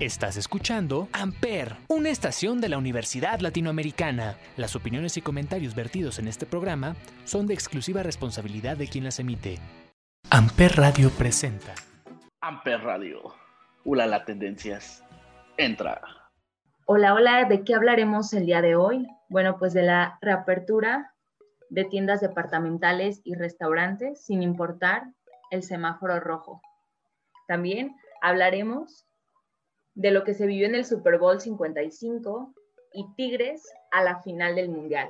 Estás escuchando Amper, una estación de la Universidad Latinoamericana. Las opiniones y comentarios vertidos en este programa son de exclusiva responsabilidad de quien las emite. Amper Radio presenta. Amper Radio. Hola, la tendencias. Entra. Hola, hola, ¿de qué hablaremos el día de hoy? Bueno, pues de la reapertura de tiendas departamentales y restaurantes sin importar el semáforo rojo. También hablaremos de lo que se vivió en el Super Bowl 55 y Tigres a la final del Mundial.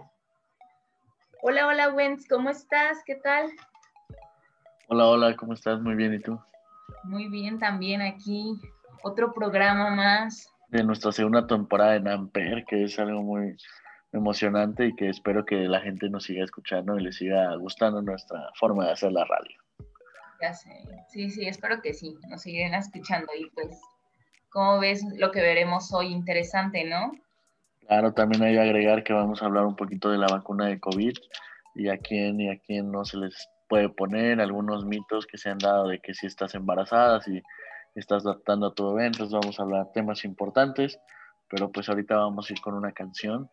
Hola, hola, Wentz, ¿cómo estás? ¿Qué tal? Hola, hola, ¿cómo estás? Muy bien, ¿y tú? Muy bien, también aquí otro programa más. De nuestra segunda temporada en Amper, que es algo muy emocionante y que espero que la gente nos siga escuchando y le siga gustando nuestra forma de hacer la radio. Ya sé, sí, sí, espero que sí, nos sigan escuchando y pues ¿Cómo ves lo que veremos hoy? Interesante, ¿no? Claro, también hay que agregar que vamos a hablar un poquito de la vacuna de COVID y a quién y a quién no se les puede poner, algunos mitos que se han dado de que si estás embarazada, si estás adaptando a tu evento, vamos a hablar temas importantes, pero pues ahorita vamos a ir con una canción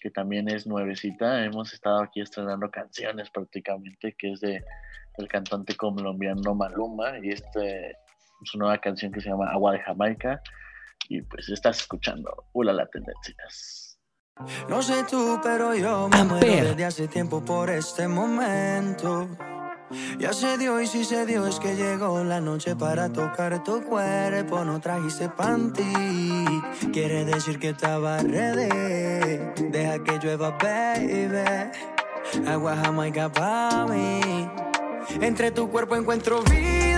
que también es nuevecita, hemos estado aquí estrenando canciones prácticamente, que es de el cantante colombiano Maluma y este su nueva canción que se llama Agua de Jamaica. Y pues estás escuchando Hola la Tendencias. No sé tú, pero yo me muero desde hace tiempo por este momento. Ya se dio y si se dio es que llegó la noche para tocar tu cuerpo. No trajiste panty, quiere decir que estaba ready. Deja que llueva, baby. Agua jamaica para mí. Entre tu cuerpo encuentro vida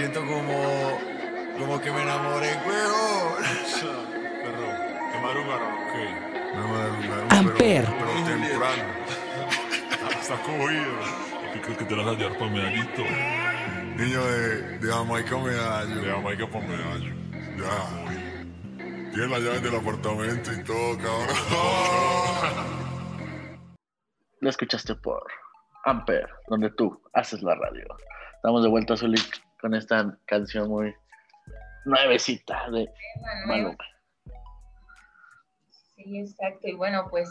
siento como. como que me enamoré, weón. ¿te madrugaron qué? Me madrugaron, Amper. pero, pero temprano. Estás cogido. Yo creo que te las vas a llevar para medallito. Niño de, de Jamaica medallo. De Jamaica para medallo. Ya. Tiene las llaves del apartamento y todo, cabrón. Lo escuchaste por Amper, donde tú haces la radio. Estamos de vuelta, Zulik, con esta canción muy nuevecita de Maluma. Sí, exacto. Y bueno, pues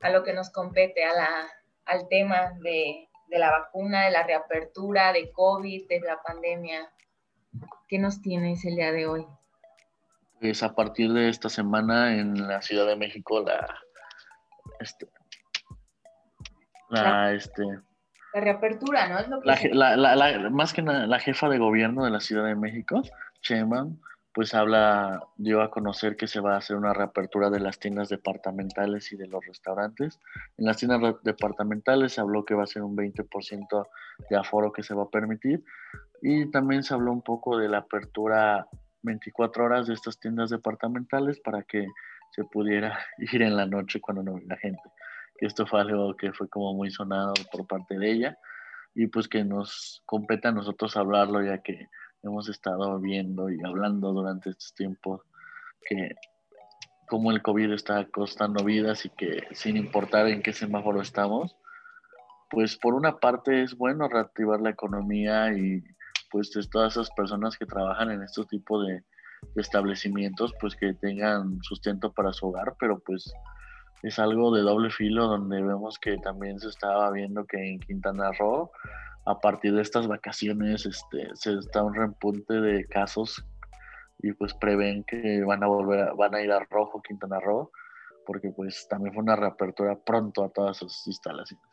a, lo que nos compete, a la, al tema de, de la vacuna, de la reapertura, de COVID, de la pandemia. ¿Qué nos tienes el día de hoy? Pues a partir de esta semana en la Ciudad de México la este, la, este la reapertura, ¿no? Es lo que la, la, más que nada, la jefa de gobierno de la Ciudad de México, Sheinbaum, pues habla, dio a conocer que se va a hacer una reapertura de las tiendas departamentales y de los restaurantes. En las tiendas departamentales se habló que va a ser un 20% de aforo que se va a permitir y también se habló un poco de la apertura 24 horas de estas tiendas departamentales para que se pudiera ir en la noche cuando no la gente. Que esto fue algo que fue como muy sonado por parte de ella y pues que nos compete a nosotros hablarlo ya que hemos estado viendo y hablando durante estos tiempos que como el COVID está costando vidas y que sin importar en qué semáforo estamos, pues por una parte es bueno reactivar la economía y pues todas esas personas que trabajan en este tipo de, establecimientos, pues que tengan sustento para su hogar, pero pues es algo de doble filo donde vemos que también se estaba viendo que en Quintana Roo a partir de estas vacaciones este, se está un repunte de casos y pues prevén que van a volver, van a ir a rojo Quintana Roo, porque pues también fue una reapertura pronto a todas sus instalaciones.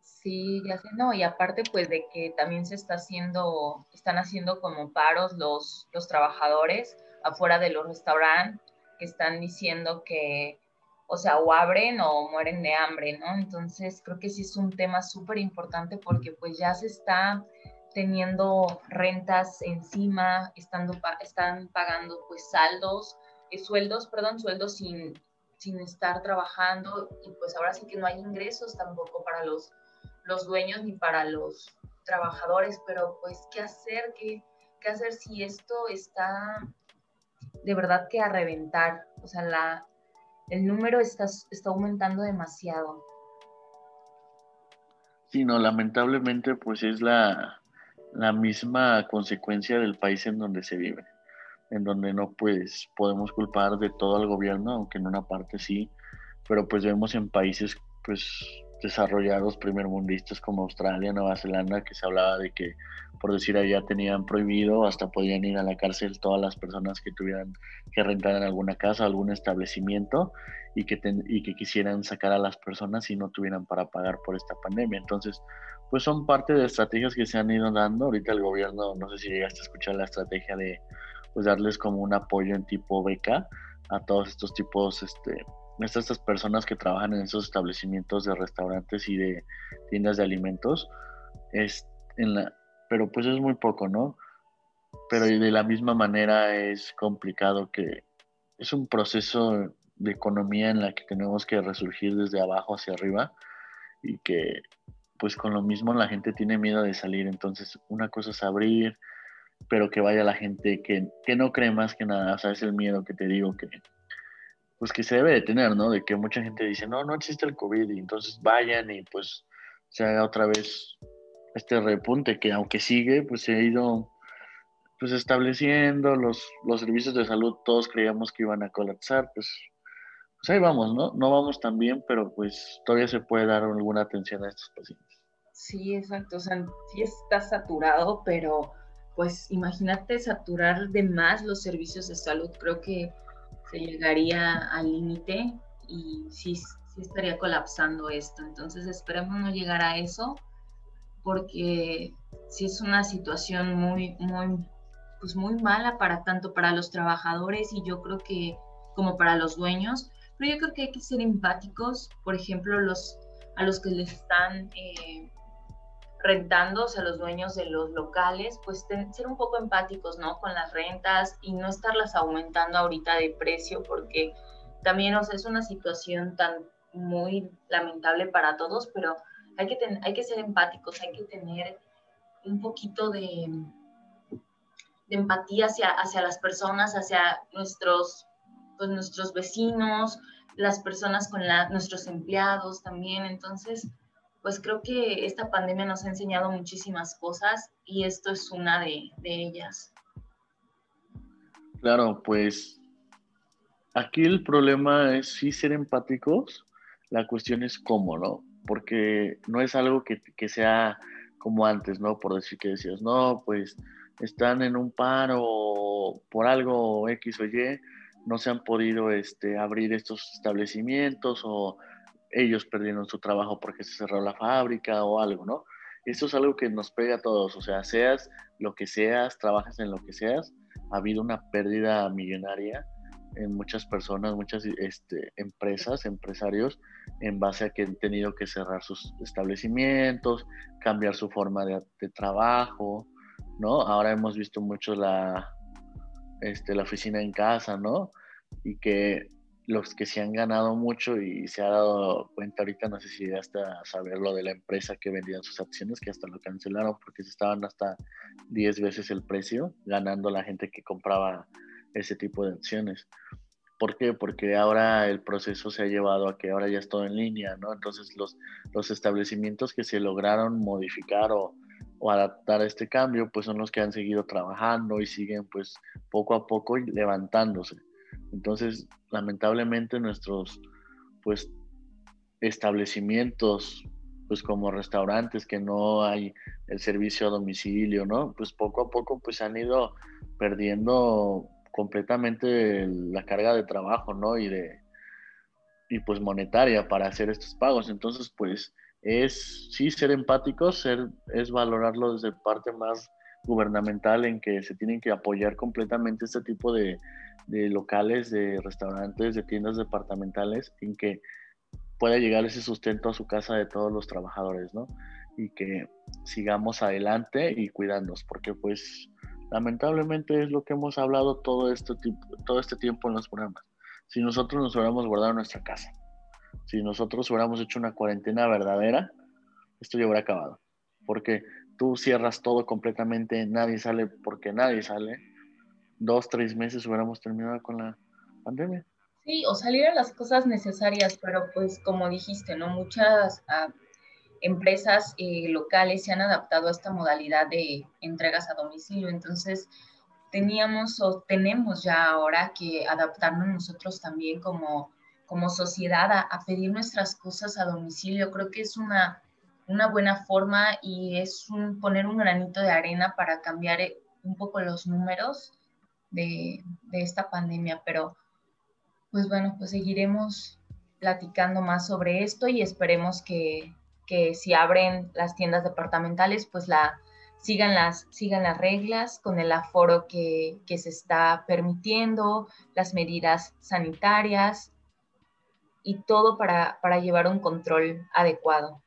Sí, ya sé, no, y aparte pues de que también se está haciendo, están haciendo como paros los, los trabajadores afuera de los restaurantes que están diciendo que o sea, o abren o mueren de hambre, ¿no? Entonces creo que sí es un tema súper importante porque pues ya se está teniendo rentas encima, estando, están pagando pues saldos, eh, sueldos, perdón, sueldos sin, sin estar trabajando y pues ahora sí que no hay ingresos tampoco para los, los dueños ni para los trabajadores, pero pues qué hacer, qué, qué hacer si esto está de verdad que a reventar, o sea, la, el número está, está aumentando demasiado. Sí, no, lamentablemente pues es la, la misma consecuencia del país en donde se vive, en donde no pues podemos culpar de todo al gobierno, aunque en una parte sí, pero pues vemos en países pues desarrollados primermundistas como Australia, Nueva Zelanda, que se hablaba de que, por decir allá, tenían prohibido, hasta podían ir a la cárcel todas las personas que tuvieran que rentar en alguna casa, algún establecimiento y que, y que quisieran sacar a las personas y no tuvieran para pagar por esta pandemia. Entonces, pues son parte de estrategias que se han ido dando. Ahorita el gobierno, no sé si llegaste a escuchar la estrategia de pues darles como un apoyo en tipo beca a todos estos tipos este, estas personas que trabajan en esos establecimientos de restaurantes y de tiendas de alimentos, es en la, pero pues es muy poco, ¿no? Pero de la misma manera es complicado que es un proceso de economía en la que tenemos que resurgir desde abajo hacia arriba y que pues con lo mismo la gente tiene miedo de salir, entonces una cosa es abrir, pero que vaya la gente que, que no cree más que nada, o sea, es el miedo que te digo que pues que se debe de tener, ¿no? De que mucha gente dice, no, no existe el COVID y entonces vayan y pues se haga otra vez este repunte que aunque sigue, pues se ha ido pues estableciendo los, los servicios de salud, todos creíamos que iban a colapsar, pues, pues ahí vamos, ¿no? No vamos tan bien, pero pues todavía se puede dar alguna atención a estos pacientes. Sí, exacto, o sea, sí está saturado, pero pues imagínate saturar de más los servicios de salud, creo que se llegaría al límite y sí, sí estaría colapsando esto. Entonces esperemos no llegar a eso porque sí es una situación muy, muy, pues muy mala para tanto para los trabajadores y yo creo que como para los dueños. Pero yo creo que hay que ser empáticos, por ejemplo, los, a los que les están eh, rentando, o los dueños de los locales, pues ser un poco empáticos, ¿no? Con las rentas y no estarlas aumentando ahorita de precio, porque también, o sea, es una situación tan muy lamentable para todos, pero hay que, hay que ser empáticos, hay que tener un poquito de, de empatía hacia, hacia las personas, hacia nuestros, pues, nuestros vecinos, las personas con la, nuestros empleados también. Entonces, pues creo que esta pandemia nos ha enseñado muchísimas cosas y esto es una de, ellas. Claro, pues aquí el problema es sí ser empáticos, la cuestión es cómo, ¿no? Porque no es algo que, que, sea como antes, ¿no? Por decir que decías, no, pues están en un paro por algo X o Y, no se han podido este, abrir estos establecimientos o ellos perdieron su trabajo porque se cerró la fábrica o algo, ¿no? Esto es algo que nos pega a todos, o sea, seas lo que seas, trabajas en lo que seas, ha habido una pérdida millonaria en muchas personas, muchas este, empresas, empresarios, en base a que han tenido que cerrar sus establecimientos, cambiar su forma de, trabajo, ¿no? Ahora hemos visto mucho la, este, la oficina en casa, ¿no? Y que los que se han ganado mucho y se ha dado cuenta ahorita, no sé si hasta saber lo de la empresa que vendían sus acciones, que hasta lo cancelaron porque se estaban hasta 10 veces el precio, ganando la gente que compraba ese tipo de acciones. ¿Por qué? Porque ahora el proceso se ha llevado a que ahora ya es todo en línea, ¿no? Entonces los, los establecimientos que se lograron modificar o, o adaptar a este cambio, pues son los que han seguido trabajando y siguen pues poco a poco levantándose. Entonces, lamentablemente nuestros pues establecimientos pues como restaurantes que no hay el servicio a domicilio, ¿no? Pues poco a poco pues han ido perdiendo completamente la carga de trabajo, ¿no? Y de y pues monetaria para hacer estos pagos. Entonces, pues es sí ser empáticos, ser es valorarlo desde parte más gubernamental en que se tienen que apoyar completamente este tipo de, de locales, de restaurantes, de tiendas departamentales, en que pueda llegar ese sustento a su casa de todos los trabajadores, ¿no? Y que sigamos adelante y cuidándonos, porque pues lamentablemente es lo que hemos hablado todo este, todo este tiempo en los programas. Si nosotros nos hubiéramos guardado nuestra casa, si nosotros hubiéramos hecho una cuarentena verdadera, esto ya hubiera acabado. Porque tú cierras todo completamente, nadie sale porque nadie sale, dos, tres meses hubiéramos terminado con la pandemia. Sí, o salieron las cosas necesarias, pero pues como dijiste, ¿no? Muchas ah, empresas eh, locales se han adaptado a esta modalidad de entregas a domicilio, entonces teníamos o tenemos ya ahora que adaptarnos nosotros también como, como sociedad a, a pedir nuestras cosas a domicilio. Creo que es una, una buena forma y es un, poner un granito de arena para cambiar eh, un poco los números de, esta pandemia, pero pues bueno, pues seguiremos platicando más sobre esto y esperemos que, si abren las tiendas departamentales, pues la, sigan, las, sigan las reglas con el aforo que, se está permitiendo, las medidas sanitarias y todo para, llevar un control adecuado.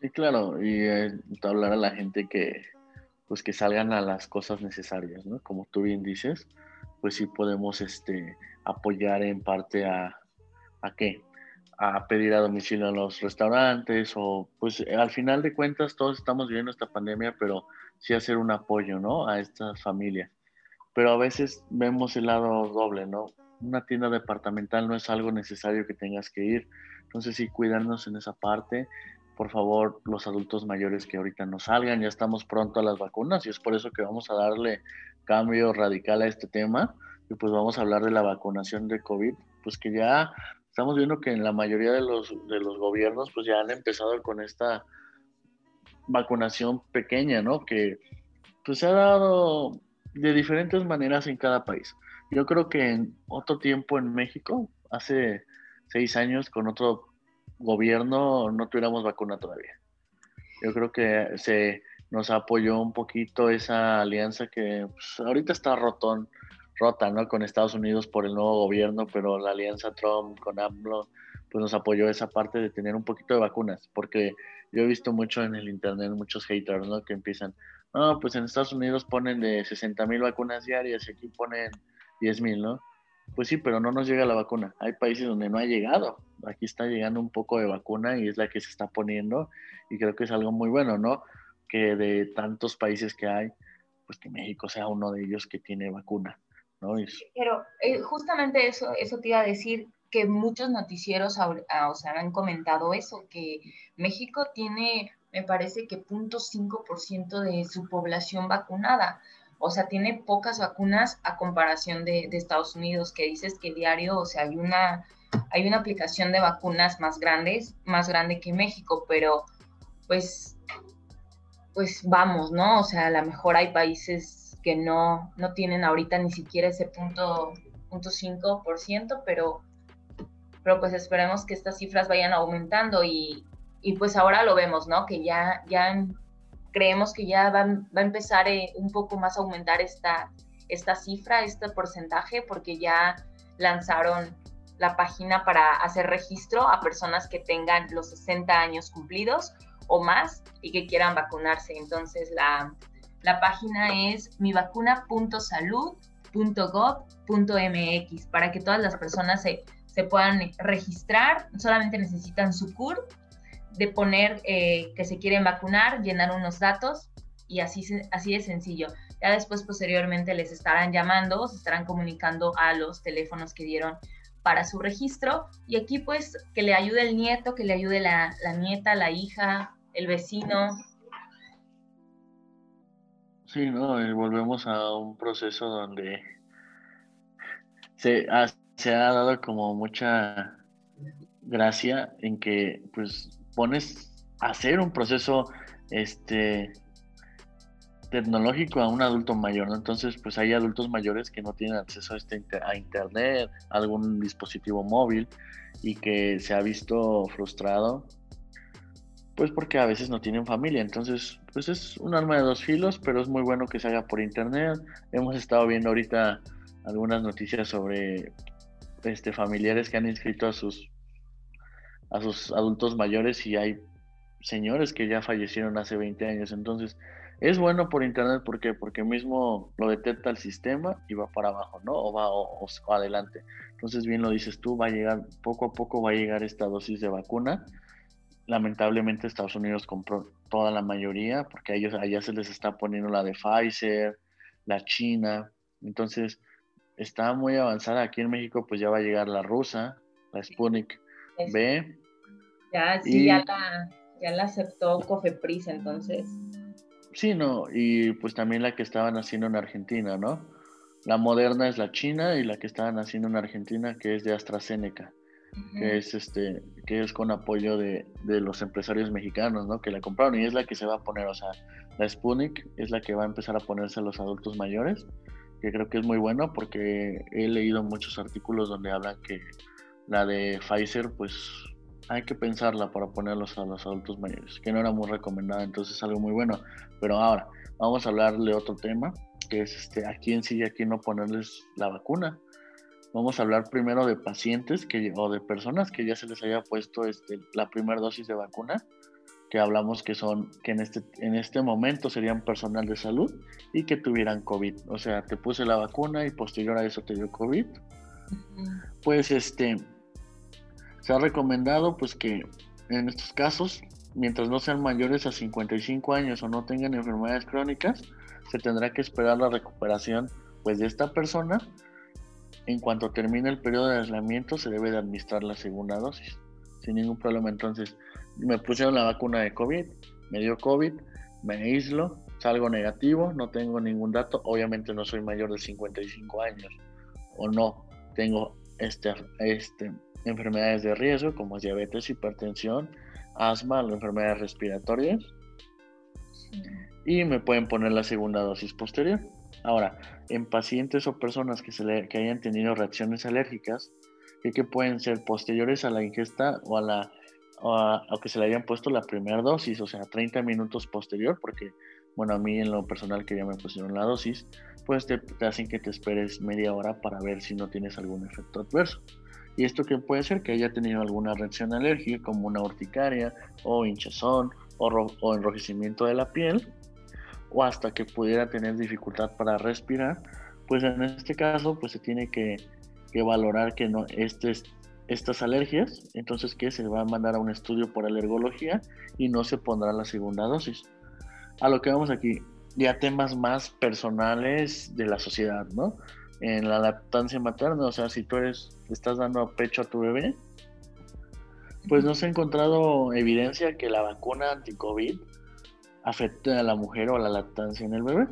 Sí, claro, y eh, hablar a la gente que, pues que salgan a las cosas necesarias, ¿no? Como tú bien dices, pues sí podemos este, apoyar en parte a, ¿a qué? A pedir a domicilio a los restaurantes o pues al final de cuentas todos estamos viviendo esta pandemia, pero sí hacer un apoyo, ¿no? A estas familias. Pero a veces vemos el lado doble, ¿no? Una tienda departamental no es algo necesario que tengas que ir. Entonces sí, cuidarnos en esa parte por favor, los adultos mayores que ahorita no salgan, ya estamos pronto a las vacunas y es por eso que vamos a darle cambio radical a este tema y pues vamos a hablar de la vacunación de COVID, pues que ya estamos viendo que en la mayoría de los, de los gobiernos pues ya han empezado con esta vacunación pequeña, ¿no? Que pues se ha dado de diferentes maneras en cada país. Yo creo que en otro tiempo en México, hace seis años, con otro gobierno no tuviéramos vacuna todavía. Yo creo que se nos apoyó un poquito esa alianza que pues, ahorita está rotón, rota, ¿no? Con Estados Unidos por el nuevo gobierno, pero la alianza Trump con AMLO, pues nos apoyó esa parte de tener un poquito de vacunas, porque yo he visto mucho en el internet muchos haters, ¿no? Que empiezan, no, pues en Estados Unidos ponen de 60 mil vacunas diarias y aquí ponen 10 mil, ¿no? Pues sí, pero no nos llega la vacuna. Hay países donde no ha llegado. Aquí está llegando un poco de vacuna y es la que se está poniendo y creo que es algo muy bueno, ¿no? Que de tantos países que hay, pues que México sea uno de ellos que tiene vacuna, ¿no? Pero eh, justamente eso, eso te iba a decir que muchos noticieros ah, o sea, han comentado eso, que México tiene, me parece que 0.5% de su población vacunada. O sea, tiene pocas vacunas a comparación de, Estados Unidos, que dices que diario, o sea, hay una, hay una aplicación de vacunas más grandes, más grande que México, pero pues, pues vamos, ¿no? O sea, a lo mejor hay países que no, no tienen ahorita ni siquiera ese punto 0.5%, pero, pero pues esperemos que estas cifras vayan aumentando y, y pues ahora lo vemos, ¿no? Que ya, ya creemos que ya va, va a empezar eh, un poco más a aumentar esta, esta cifra, este porcentaje, porque ya lanzaron la página para hacer registro a personas que tengan los 60 años cumplidos o más y que quieran vacunarse. Entonces la, la página es mivacuna.salud.gov.mx para que todas las personas se, se, puedan registrar. Solamente necesitan su CUR, de poner eh, que se quieren vacunar, llenar unos datos y así, así de sencillo. Ya después, posteriormente, les estarán llamando, se estarán comunicando a los teléfonos que dieron para su registro. Y aquí, pues, que le ayude el nieto, que le ayude la, nieta, la hija, el vecino. Sí, ¿no? Y volvemos a un proceso donde se ha, se ha dado como mucha gracia en que, pues, pones a hacer un proceso, este, tecnológico a un adulto mayor, ¿no? Entonces, pues hay adultos mayores que no tienen acceso a, este, a internet, a algún dispositivo móvil y que se ha visto frustrado, pues porque a veces no tienen familia. Entonces, pues es un arma de dos filos, pero es muy bueno que se haga por internet. Hemos estado viendo ahorita algunas noticias sobre este familiares que han inscrito a sus a sus adultos mayores y hay señores que ya fallecieron hace 20 años. Entonces, es bueno por internet, ¿por qué? Porque mismo lo detecta el sistema y va para abajo, ¿no? O va o, adelante. Entonces, bien lo dices tú, va a llegar, poco a poco va a llegar esta dosis de vacuna. Lamentablemente Estados Unidos compró toda la mayoría, porque a ellos allá se les está poniendo la de Pfizer, la China. Entonces, está muy avanzada. Aquí en México, pues ya va a llegar la rusa, la Sputnik B. Ya, sí, ya, la, ya la aceptó Cofepris, entonces. Sí, no, y pues también la que estaban haciendo en Argentina, ¿no? La moderna es la china y la que estaban haciendo en Argentina, que es de AstraZeneca, que es este, que es con apoyo de, los empresarios mexicanos, ¿no? Que la compraron y es la que se va a poner, o sea, la Sputnik es la que va a empezar a ponerse a los adultos mayores, que creo que es muy bueno porque he leído muchos artículos donde hablan que la de Pfizer, pues hay que pensarla para ponerlos a los adultos mayores, que no era muy recomendada, entonces es algo muy bueno. Pero ahora, vamos a hablarle otro tema, que es este, a quién sí y a quién no ponerles la vacuna. Vamos a hablar primero de pacientes que, o de personas que ya se les haya puesto este, la primera dosis de vacuna, que hablamos que son, que en este, en este momento serían personal de salud y que tuvieran COVID. O sea, te puse la vacuna y posterior a eso te dio COVID. Pues este, se ha recomendado pues que en estos casos, mientras no sean mayores a 55 años o no tengan enfermedades crónicas, se tendrá que esperar la recuperación pues de esta persona. En cuanto termine el periodo de aislamiento, se debe de administrar la segunda dosis, sin ningún problema. Entonces, me pusieron la vacuna de COVID, me dio COVID, me aíslo, salgo negativo, no tengo ningún dato, obviamente no soy mayor de 55 años o no tengo este, este enfermedades de riesgo como diabetes, hipertensión, asma o enfermedades respiratorias. Y me pueden poner la segunda dosis posterior. Ahora, en pacientes o personas que, se le, que hayan tenido reacciones alérgicas, que, pueden ser posteriores a la ingesta o a la o, que se le hayan puesto la primera dosis, o sea, 30 minutos posterior, porque, bueno, a mí en lo personal que ya me pusieron la dosis, pues te, te hacen que te esperes media hora para ver si no tienes algún efecto adverso. Y esto que puede ser que haya tenido alguna reacción alérgica como una urticaria o hinchazón o, enrojecimiento de la piel o hasta que pudiera tener dificultad para respirar, pues en este caso pues se tiene que, valorar que no este, estas alergias, entonces que se va a mandar a un estudio por alergología y no se pondrá la segunda dosis. A lo que vamos aquí, ya temas más personales de la sociedad, ¿no? En la lactancia materna, o sea, si tú eres, estás dando pecho a tu bebé, pues no se ha encontrado evidencia que la vacuna anti-COVID afecte a la mujer o a la lactancia en el bebé.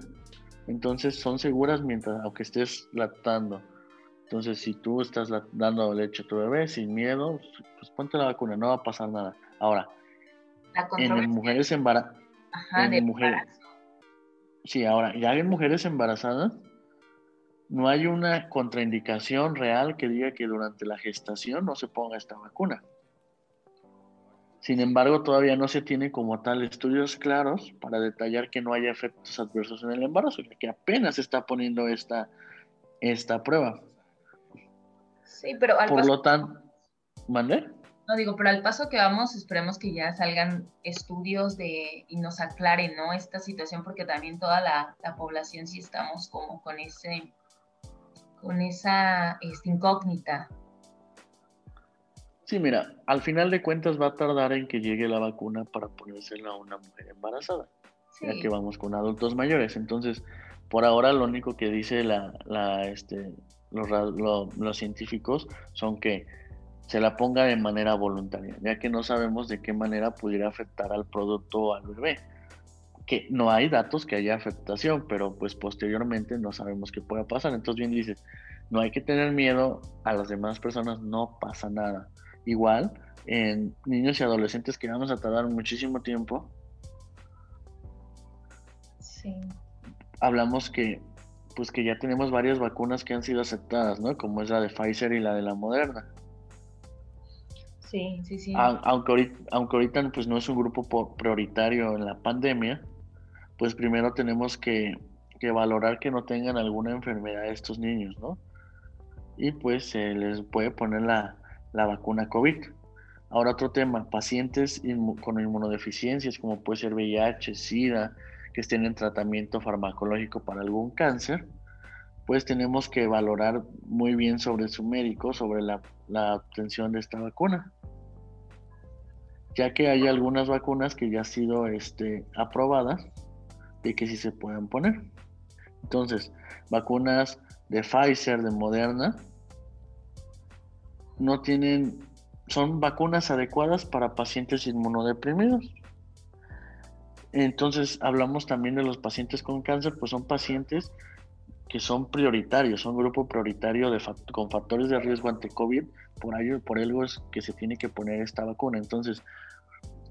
Entonces son seguras mientras, aunque estés lactando. Entonces, si tú estás dando leche a tu bebé sin miedo, pues ponte la vacuna, no va a pasar nada. Ahora, en mujeres embarazadas. en mujeres. Sí, ahora, ya en mujeres embarazadas, no hay una contraindicación real que diga que durante la gestación no se ponga esta vacuna. Sin embargo, todavía no se tiene como tal estudios claros para detallar que no haya efectos adversos en el embarazo, ya que apenas se está poniendo esta, esta prueba. Sí, pero al Por paso, lo tanto, ¿mandé? no digo, pero al paso que vamos, esperemos que ya salgan estudios de y nos aclaren, ¿no? Esta situación, porque también toda la, la población sí estamos como con ese, con esa este, incógnita. Sí, mira, al final de cuentas va a tardar en que llegue la vacuna para ponérsela a una mujer embarazada, Sí, ya que vamos con adultos mayores. Entonces, por ahora lo único que dice la, la, este, los, lo- los científicos son que se la ponga de manera voluntaria, ya que no sabemos de qué manera pudiera afectar al producto o al bebé. Que no hay datos que haya afectación, pero pues posteriormente no sabemos qué pueda pasar. Entonces bien dice, no hay que tener miedo a las demás personas, no pasa nada. Igual en niños y adolescentes que vamos a tardar muchísimo tiempo, sí, hablamos que pues que ya tenemos varias vacunas que han sido aceptadas, ¿no? Como es la de Pfizer y la de la Moderna. sí, sí, sí. Aunque ahorita, aunque ahorita pues no es un grupo po- prioritario en la pandemia, pues primero tenemos que, que valorar que no tengan alguna enfermedad estos niños, ¿no? Y pues se les puede poner la, la vacuna COVID. Ahora otro tema, pacientes con inmunodeficiencias como puede ser VIH, SIDA, que estén en tratamiento farmacológico para algún cáncer, pues tenemos que valorar muy bien sobre su médico, sobre la, la obtención de esta vacuna ya que hay algunas vacunas que ya han sido este, aprobadas de que sí se pueden poner. Entonces, vacunas de Pfizer, de Moderna, no tienen, son vacunas adecuadas para pacientes inmunodeprimidos. Entonces, hablamos también de los pacientes con cáncer, pues son pacientes que son prioritarios, son grupo prioritario de con factores de riesgo ante COVID, por ello, por algo es que se tiene que poner esta vacuna. Entonces,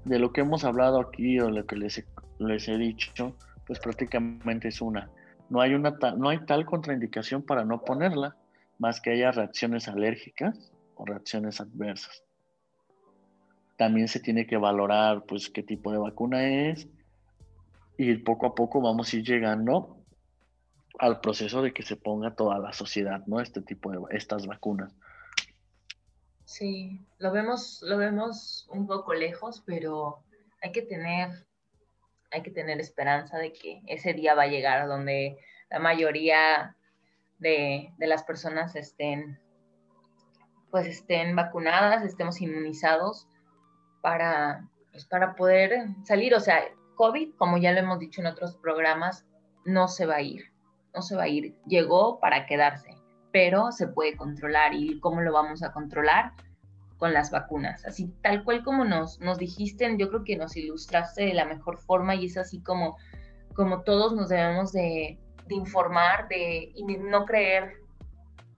de lo que hemos hablado aquí o lo que les he dicho, pues prácticamente es una. No hay, una no hay tal contraindicación para no ponerla, más que haya reacciones alérgicas o reacciones adversas. También se tiene que valorar pues qué tipo de vacuna es y poco a poco vamos a ir llegando al proceso de que se ponga toda la sociedad, ¿no? Este tipo de estas vacunas. Sí, lo vemos, lo vemos un poco lejos, pero hay que tener, hay que tener esperanza de que ese día va a llegar donde la mayoría de, de las personas estén, pues estén vacunadas, estemos inmunizados para, pues para poder salir. O sea, COVID, como ya lo hemos dicho en otros programas, no se va a ir, no se va a ir. Llegó para quedarse pero se puede controlar. ¿Y cómo lo vamos a controlar? Con las vacunas. Así tal cual como nos, nos dijiste, yo creo que nos ilustraste de la mejor forma y es así como, como todos nos debemos de, informar de, y no creer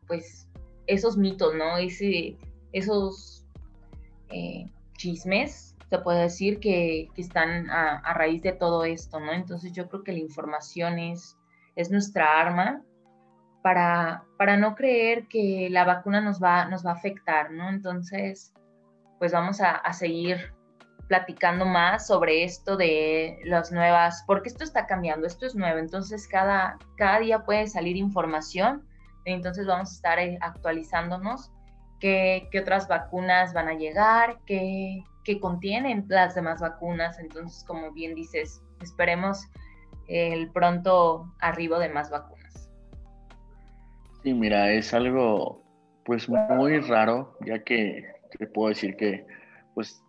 pues esos mitos, ¿no? Esos eh, chismes, se puede decir, que, que están a, a, raíz de todo esto, ¿no? Entonces yo creo que la información es, es nuestra arma para, para no creer que la vacuna nos va, nos va a afectar, ¿no? Entonces, pues vamos a, a seguir platicando más sobre esto de las nuevas, porque esto está cambiando, esto es nuevo, entonces cada, cada día puede salir información, entonces vamos a estar eh, actualizándonos qué, qué otras vacunas van a llegar, qué, qué, contienen las demás vacunas, entonces como bien dices, esperemos el pronto arribo de más vacunas. Sí, mira, es algo pues muy raro, ya que te puedo decir que pues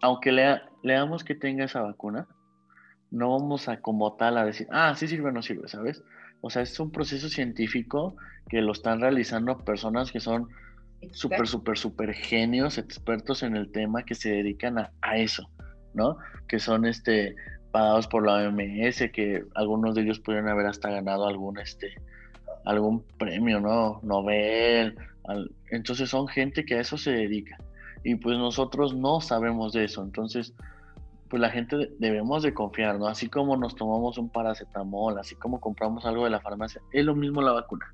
aunque lea, leamos que tenga esa vacuna, no vamos a como tal a decir, ah, sí sirve o no sirve, ¿sabes? O sea, es un proceso científico que lo están realizando personas que son súper, súper, súper genios, expertos en el tema, que se dedican a, a, eso, ¿no? Que son este, pagados por la OMS, que algunos de ellos pudieron haber hasta ganado algún, este, algún premio, ¿no? Nobel. Entonces son gente que a eso se dedica y pues nosotros no sabemos de eso. Entonces, pues la gente debemos de confiar, ¿no? Así como nos tomamos un paracetamol, así como compramos algo de la farmacia, es lo mismo la vacuna.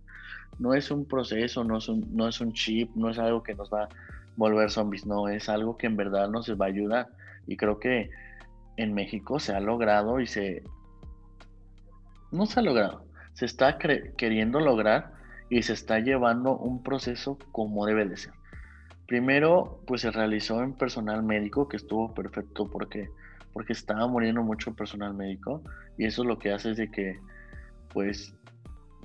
No es un proceso, no es un, no es un chip, no es algo que nos va a volver zombies, no, es algo que en verdad nos va a ayudar. Y creo que en México se ha logrado y se... No se ha logrado, se está queriendo lograr y se está llevando un proceso como debe de ser. Primero, pues se realizó en personal médico, que estuvo perfecto porque porque estaba muriendo mucho personal médico y eso lo que hace es de que pues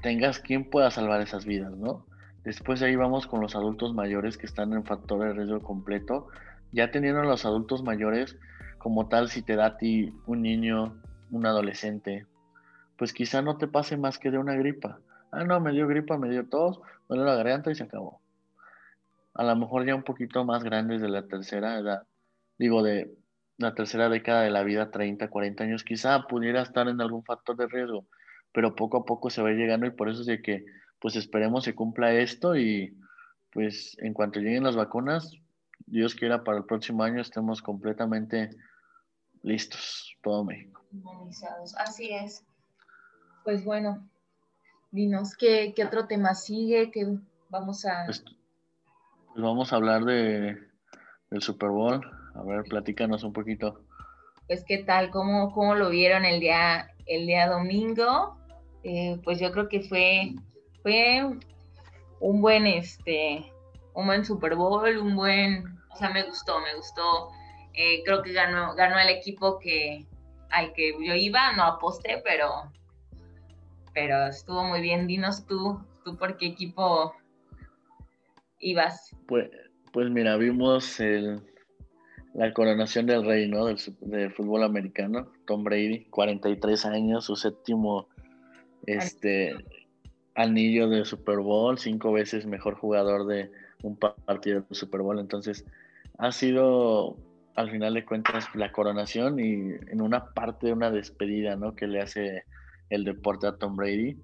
tengas quien pueda salvar esas vidas, ¿no? Después ahí vamos con los adultos mayores que están en factor de riesgo completo. Ya teniendo a los adultos mayores, como tal, si te da a ti un niño, un adolescente, pues quizá no te pase más que de una gripa. Ah, no, me dio gripa, me dio tos, dio la garganta y se acabó. A lo mejor ya un poquito más grandes de la tercera edad, digo, de la tercera década de la vida, 30, 40 años, quizá pudiera estar en algún factor de riesgo, pero poco a poco se va llegando y por eso es de que pues esperemos se cumpla esto y pues en cuanto lleguen las vacunas, Dios quiera para el próximo año estemos completamente listos, todo México. Así es. Pues bueno, dinos, ¿qué, qué otro tema sigue? que vamos a...? Pues, pues, vamos a hablar de, del Super Bowl a ver, platícanos un poquito. Pues qué tal, cómo, cómo lo vieron el día, el día domingo. Eh, pues yo creo que fue, fue un buen, este, un buen Super Bowl, un buen, o sea, me gustó, me gustó. Eh, creo que ganó, ganó el equipo que al que yo iba, no aposté, pero, pero estuvo muy bien. Dinos tú, tú por qué equipo ibas. Pues, pues mira, vimos el, la coronación del rey, ¿no? Del, fútbol americano, Tom Brady, 43 años, su séptimo este, anillo de Super Bowl, cinco veces mejor jugador de un partido de Super Bowl. Entonces, ha sido, al final de cuentas, la coronación y en una parte de una despedida, ¿no? Que le hace el deporte a Tom Brady.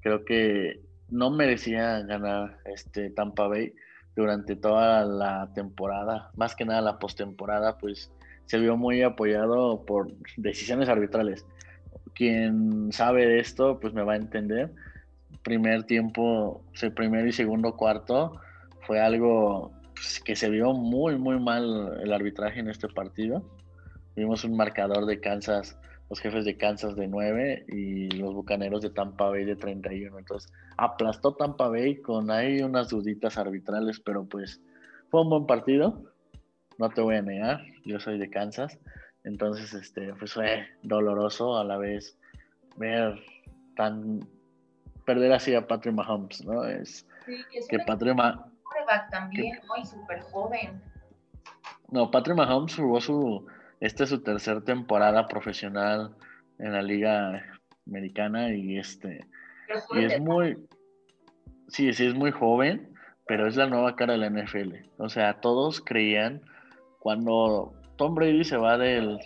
Creo que no merecía ganar este Tampa Bay durante toda la temporada, más que nada la postemporada, pues se vio muy apoyado por decisiones arbitrales. Quien sabe de esto, pues me va a entender. Primer tiempo, el primer y segundo cuarto, fue algo pues, que se vio muy, muy mal el arbitraje en este partido. Vimos un marcador de Kansas los jefes de Kansas de 9 y los bucaneros de Tampa Bay de 31. Entonces, aplastó Tampa Bay con ahí unas duditas arbitrales, pero pues fue un buen partido. No te voy a negar, yo soy de Kansas. Entonces, este, pues fue doloroso a la vez ver tan perder así a Patrick Mahomes, ¿no? Es, que Patrick Mahomes también, muy súper joven. No, Patrick Mahomes jugó su esta es su tercera temporada profesional en la liga americana y este y es muy sí, sí es muy joven, pero es la nueva cara de la NFL. O sea, todos creían cuando Tom Brady se va del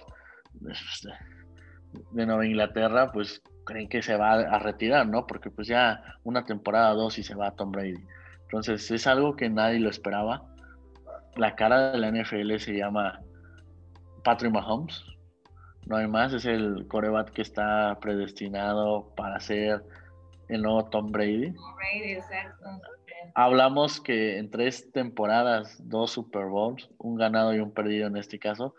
de Nueva Inglaterra, pues creen que se va a retirar, ¿no? Porque pues ya una temporada dos y se va Tom Brady. Entonces es algo que nadie lo esperaba. La cara de la NFL se llama Patrick Mahomes. No hay más, es el coreback que está predestinado para ser el nuevo Tom Brady. Hablamos que en tres temporadas, dos Super Bowls, un ganado y un perdido en este caso,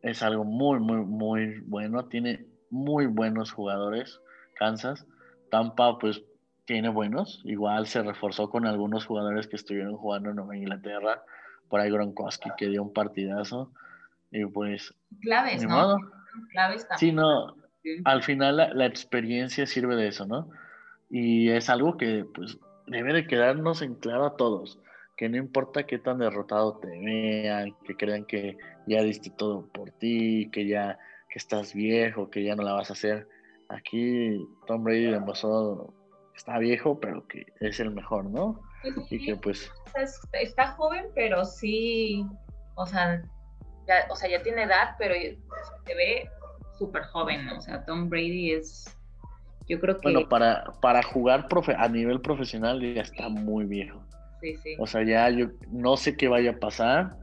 es algo muy, muy, muy bueno. Tiene muy buenos jugadores, Kansas. Tampa, pues, tiene buenos. Igual se reforzó con algunos jugadores que estuvieron jugando en Nueva Inglaterra. Por ahí Gronkowski, que dio un partidazo. Y pues. Claves, ¿no? Claves también. Sí, no. Al final la, experiencia sirve de eso, ¿no? Y es algo que, pues, debe de quedarnos en claro a todos. Que no importa qué tan derrotado te vean, que crean que ya diste todo por ti, que ya que estás viejo, que ya no la vas a hacer. Aquí Tom Brady demostró está viejo, pero que es el mejor, ¿no? Pues y que pues... Está joven, pero sí, o sea, o sea, ya tiene edad, pero se ve súper joven, O sea, Tom Brady es, yo creo que... Bueno, para, para jugar profe a nivel profesional ya está muy viejo. Sí, sí. O sea, ya yo no sé qué vaya a pasar,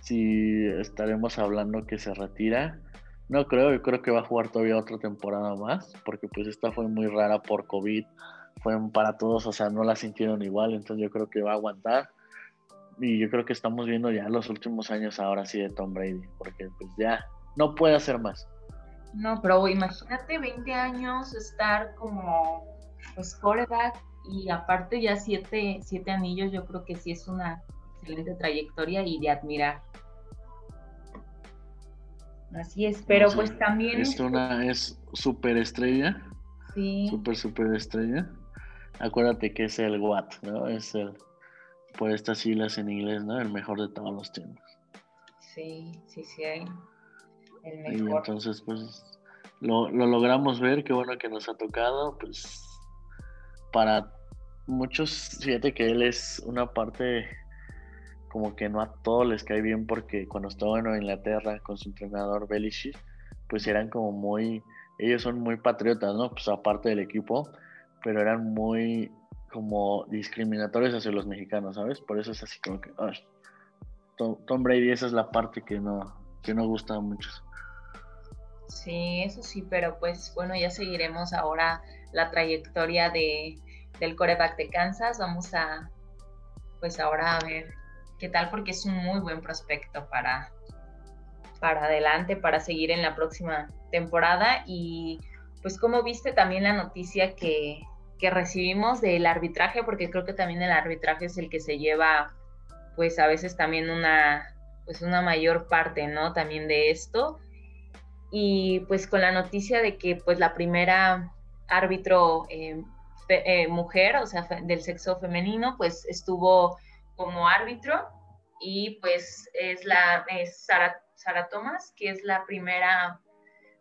si estaremos hablando que se retira, No creo, yo creo que va a jugar todavía otra temporada más, porque pues esta fue muy rara por COVID, fue para todos, o sea, no la sintieron igual, entonces yo creo que va a aguantar. Y yo creo que estamos viendo ya los últimos años ahora sí de Tom Brady, porque pues ya no puede hacer más. No, pero imagínate 20 años estar como pues quarterback y aparte ya siete, siete anillos, yo creo que sí es una excelente trayectoria y de admirar. Así es, pero pues también... Es una, es super estrella. Sí. Super, super estrella. Acuérdate que es el Watt, ¿no? Es el, por estas siglas en inglés, ¿no? El mejor de todos los tiempos. Sí, sí, sí, el mejor. Y entonces, pues, lo, lo logramos ver, qué bueno que nos ha tocado, pues, para muchos, fíjate que él es una parte como que no a todos les cae bien porque cuando estaba en Inglaterra con su entrenador Belichick, pues eran como muy, ellos son muy patriotas, ¿no? Pues aparte del equipo, pero eran muy como discriminatorios hacia los mexicanos, ¿sabes? Por eso es así como que, Tom, Brady, esa es la parte que no, que no gusta a muchos. Sí, eso sí, pero pues bueno, ya seguiremos ahora la trayectoria de, del coreback de Kansas. Vamos a, pues ahora a ver qué tal, porque es un muy buen prospecto para, para adelante, para seguir en la próxima temporada. Y pues como viste también la noticia que, que recibimos del arbitraje, porque creo que también el arbitraje es el que se lleva, pues a veces también una, pues una mayor parte, ¿no? También de esto. Y pues con la noticia de que pues la primera árbitro eh, eh, mujer, o sea, del sexo femenino, pues estuvo como árbitro y pues es la es Sara, Sara Thomas, que es la primera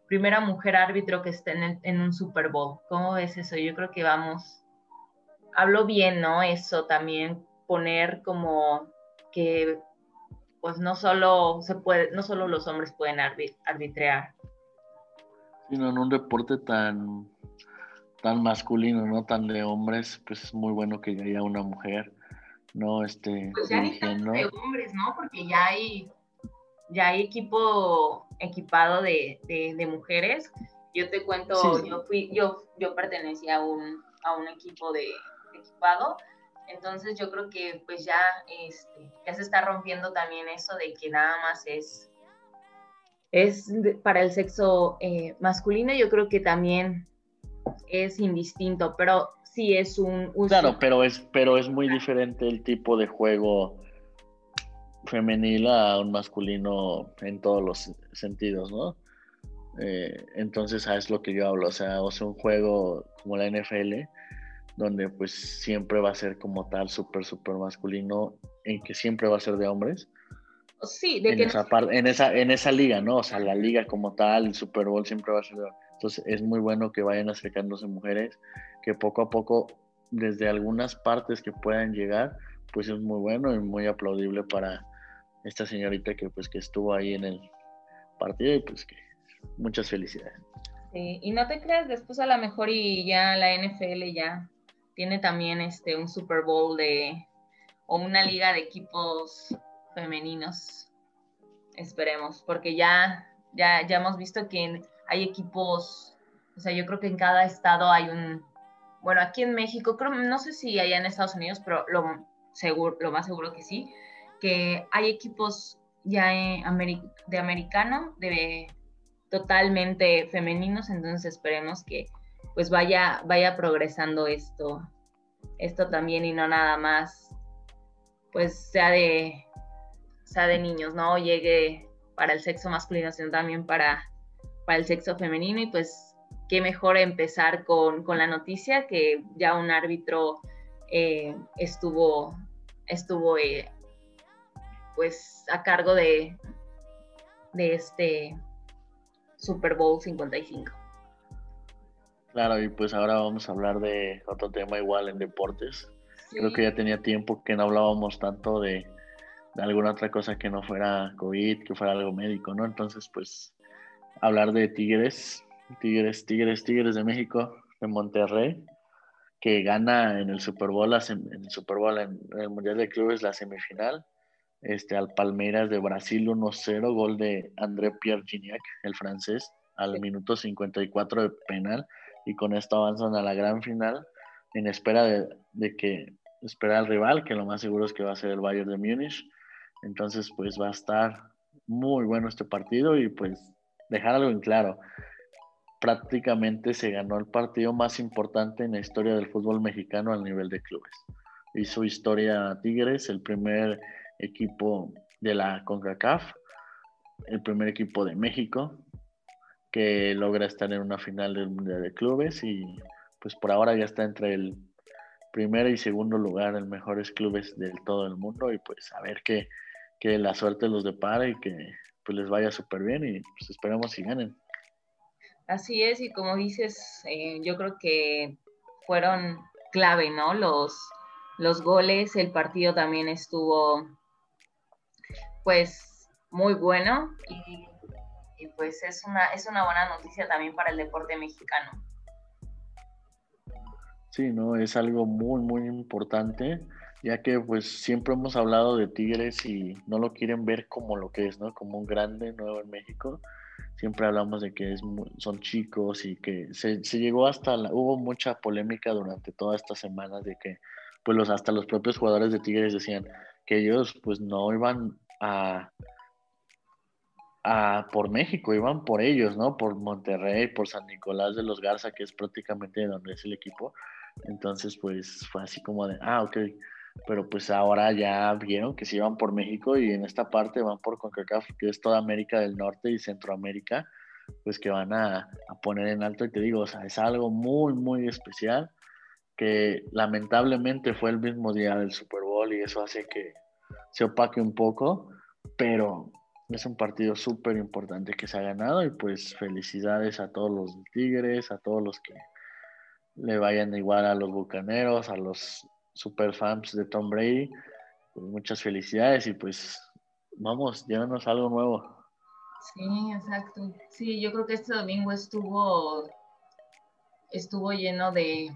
primera mujer árbitro que está en, un Super Bowl. ¿Cómo ves eso? Yo creo que vamos, hablo bien, ¿no? Eso también poner como que pues no solo se puede, no solo los hombres pueden arbitrar. Sino en un deporte tan tan masculino, no tan de hombres, pues es muy bueno que haya una mujer, ¿no? Este, pues ya ni tanto de hombres, ¿no? Porque ya hay, ya hay equipo equipado de, de, mujeres. Yo te cuento, yo fui, yo, yo pertenecía a un, a un equipo de equipado. Entonces yo creo que pues ya, este, ya se está rompiendo también eso de que nada más es, es para el sexo eh, masculino. Yo creo que también es indistinto, pero sí es un... claro, pero es, pero es muy diferente el tipo de juego femenil a un masculino en todos los sentidos, ¿no? Eh, entonces, ah, es lo que yo hablo, o sea, o sea, un juego como la NFL, donde pues siempre va a ser como tal súper, súper masculino, en que siempre va a ser de hombres. Sí, de en esa parte, en esa, en esa liga, ¿no? O sea, la liga como tal, el Super Bowl siempre va a ser de hombres. Entonces es muy bueno que vayan acercándose mujeres, que poco a poco, desde algunas partes que puedan llegar, pues es muy bueno y muy aplaudible para esta señorita que pues que estuvo ahí en el partido y pues muchas felicidades. Y no te creas, después a lo mejor y ya la NFL ya tiene también este un Super Bowl de o una liga de equipos femeninos. Esperemos, porque ya ya ya hemos visto que hay equipos, o sea, yo creo que en cada estado hay un, bueno, aquí en México, creo, no sé si allá en Estados Unidos, pero lo, seguro, lo más seguro que sí, hay equipos ya de americano, de totalmente femeninos, entonces esperemos que pues vaya, vaya progresando esto, esto también y no nada más, pues sea de, sea de niños, ¿no? Llegue para el sexo masculino, sino también para para el sexo femenino y pues qué mejor empezar con, la noticia que ya un árbitro eh, estuvo, estuvo eh, pues a cargo de, de este Super Bowl 55. Claro, y pues ahora vamos a hablar de otro tema igual en deportes. Creo que ya tenía tiempo que no hablábamos tanto de, de, alguna otra cosa que no fuera COVID, que fuera algo médico, ¿no? Entonces, pues hablar de Tigres, Tigres, Tigres, Tigres de México, de Monterrey, que gana en el Super Bowl, en el Super Bowl, en el Mundial de Clubes, la semifinal. Este, al Palmeiras de Brasil 1-0, gol de André Pierre Gignac, el francés, al minuto 54 de penal, y con esto avanzan a la gran final en espera de, de que espera al rival, que lo más seguro es que va a ser el Bayern de Múnich. Entonces, pues va a estar muy bueno este partido y pues dejar algo en claro. Prácticamente se ganó el partido más importante en la historia del fútbol mexicano al nivel de clubes. Hizo historia Tigres, el primer equipo de la CONCACAF, el primer equipo de México que logra estar en una final del Mundial de Clubes y pues por ahora ya está entre el primer y segundo lugar en mejores clubes del todo el mundo y pues a ver que, que la suerte los depara y que pues les vaya súper bien y pues esperemos si ganen. Así es, y como dices, eh, yo creo que fueron clave, ¿no? Los, los goles, el partido también estuvo pues muy bueno y, pues es una, es una buena noticia también para el deporte mexicano. Sí, no, es algo muy, muy importante, ya que pues siempre hemos hablado de Tigres y no lo quieren ver como lo que es, ¿no? Como un grande nuevo en México. Siempre hablamos de que es son chicos y que se, se llegó hasta, la, hubo mucha polémica durante todas estas semanas de que pues los, hasta los propios jugadores de Tigres decían que ellos pues no iban a, a, por México, iban por ellos, ¿no? Por Monterrey, por San Nicolás de los Garza, que es prácticamente donde es el equipo. Entonces, pues fue así como de, ah, ok, pero pues ahora ya vieron que se iban por México y en esta parte van por CONCACAF, que es toda América del Norte y Centroamérica, pues que van a, a poner en alto y te digo, o sea, es algo muy, muy especial que lamentablemente fue el mismo día del Super Bowl y eso hace que se opaque un poco, pero es un partido súper importante que se ha ganado y pues felicidades a todos los Tigres, a todos los que le vayan igual a los Bucaneros, a los super fans de Tom Brady. Pues muchas felicidades y pues vamos, llévanos algo nuevo. Sí, exacto. Sí, yo creo que este domingo estuvo estuvo lleno de,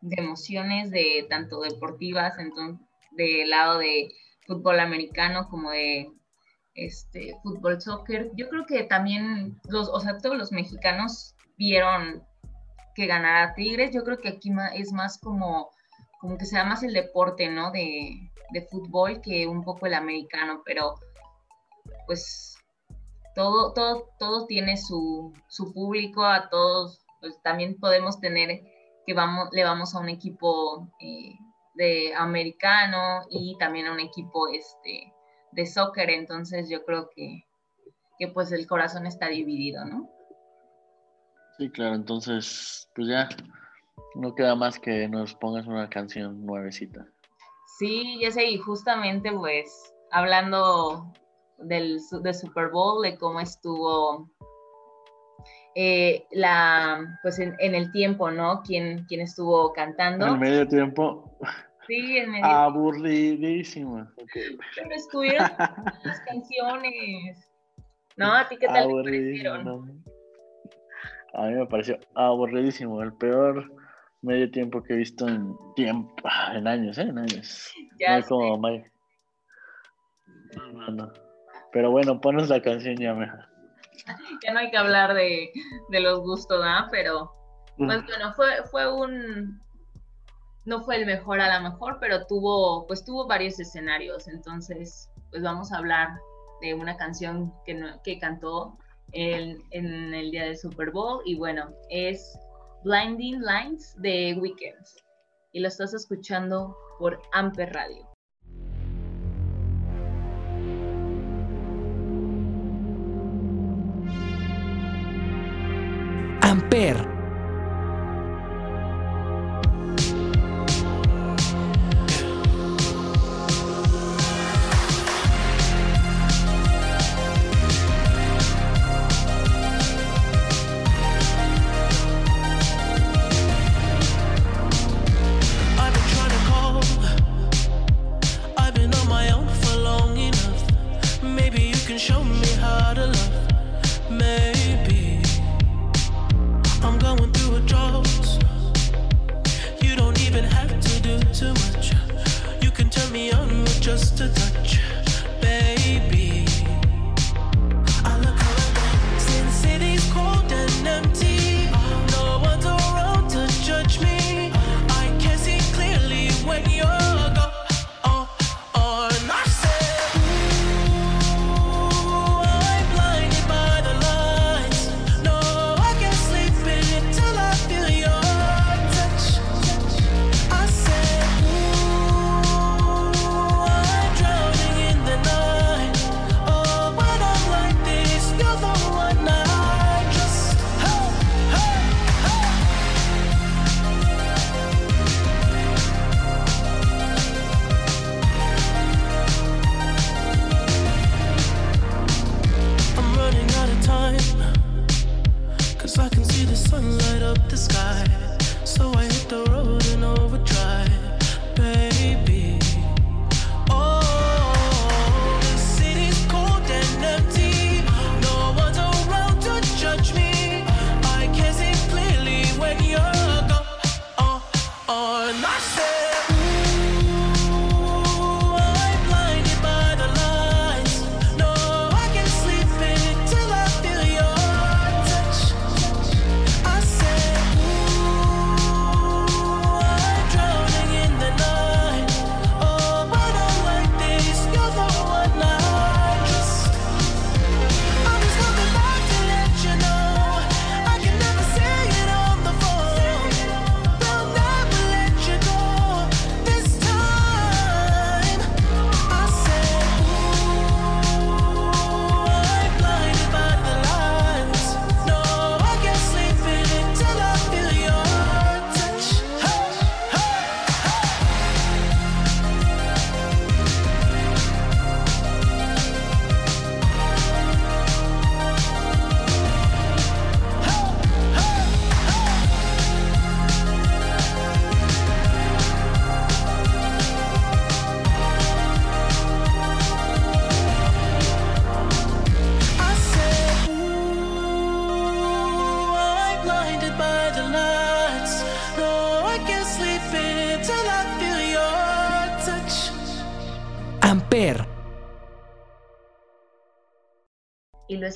emociones de tanto deportivas, entonces del lado de fútbol americano como de este fútbol soccer. Yo creo que también los, o sea, todos los mexicanos vieron que ganara Tigres. Yo creo que aquí es más como, como que sea más el deporte, ¿no? De, de fútbol que un poco el americano, pero pues todo, todo, todo tiene su, su público, a todos, pues también podemos tener que vamos, le vamos a un equipo eh, de americano y también a un equipo este, de soccer, entonces yo creo que, que pues el corazón está dividido, ¿no? Sí, claro, entonces, pues ya no queda más que nos pongas una canción nuevecita. Sí, ya sé, y justamente pues hablando del, del Super Bowl, de cómo estuvo eh, la, pues en, en, el tiempo, ¿no? ¿Quién, quién estuvo cantando? En el medio tiempo. Sí, en medio. Okay. Pero estuvieron las canciones. ¿No? ¿A ti qué tal te parecieron? A mí me pareció aburridísimo, el peor medio tiempo que he visto en tiempo, en años, ¿eh? En años. Ya no como May. No, no. Pero bueno, ponos la canción ya mejor. Ya no hay que hablar de, de los gustos, ¿no? Pero, pues bueno, fue, fue un, no fue el mejor a lo mejor, pero tuvo, pues tuvo varios escenarios. Entonces, pues vamos a hablar de una canción que, que cantó en, el día del Super Bowl y bueno, es Blinding Lines de Weekends y lo estás escuchando por Amper Radio. Amper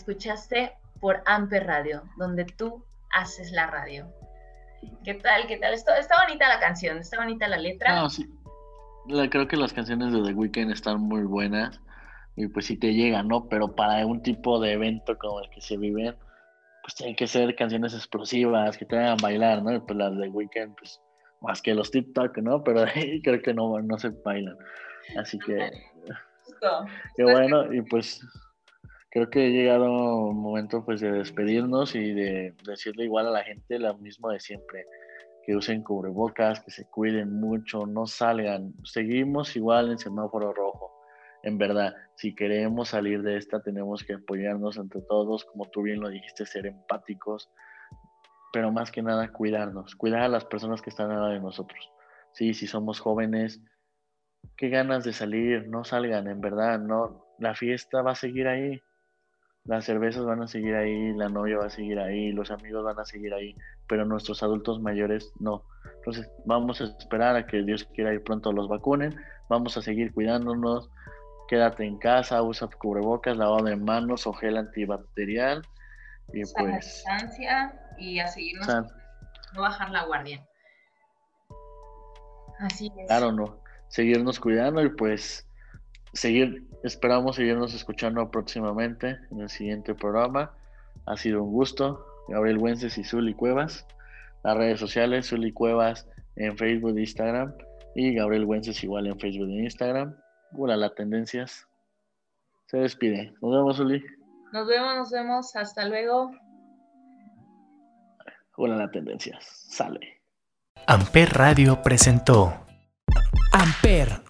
escuchaste por Amper Radio, donde tú haces la radio. ¿Qué tal? ¿Qué tal? Está, está bonita la canción, está bonita la letra. No, sí. creo que las canciones de The Weeknd están muy buenas y pues sí te llegan, ¿no? Pero para un tipo de evento como el que se vive, pues tienen que ser canciones explosivas, que te hagan bailar, ¿no? Y pues las de Weekend, pues más que los TikTok, ¿no? Pero ahí creo que no, no se bailan. Así que, qué bueno, y pues creo que ha llegado un momento pues de despedirnos y de decirle igual a la gente lo mismo de siempre, que usen cubrebocas, que se cuiden mucho, no salgan, seguimos igual en semáforo rojo. En verdad, si queremos salir de esta, tenemos que apoyarnos entre todos, como tú bien lo dijiste, ser empáticos, pero más que nada cuidarnos, cuidar a las personas que están al lado de nosotros. Sí, si somos jóvenes, qué ganas de salir, no salgan, en verdad, no, la fiesta va a seguir ahí, las cervezas van a seguir ahí, la novia va a seguir ahí, los amigos van a seguir ahí, pero nuestros adultos mayores no. Entonces vamos a esperar a que Dios quiera ir pronto los vacunen, vamos a seguir cuidándonos, quédate en casa, usa cubrebocas, lavado de manos o gel antibacterial y pues... distancia y a seguirnos, no bajar la guardia. Así es. Claro, no, seguirnos cuidando y pues seguir, esperamos seguirnos escuchando próximamente en el siguiente programa. Ha sido un gusto. Gabriel Wences y Zuli Cuevas. Las redes sociales, Zuli Cuevas en Facebook e Instagram. Y Gabriel Wences igual en Facebook e Instagram. Hola, las tendencias. Se despide. Nos vemos, Zuli. Nos vemos, nos vemos. Hasta luego. Hola, las tendencias. Sale. Amper Radio presentó Amper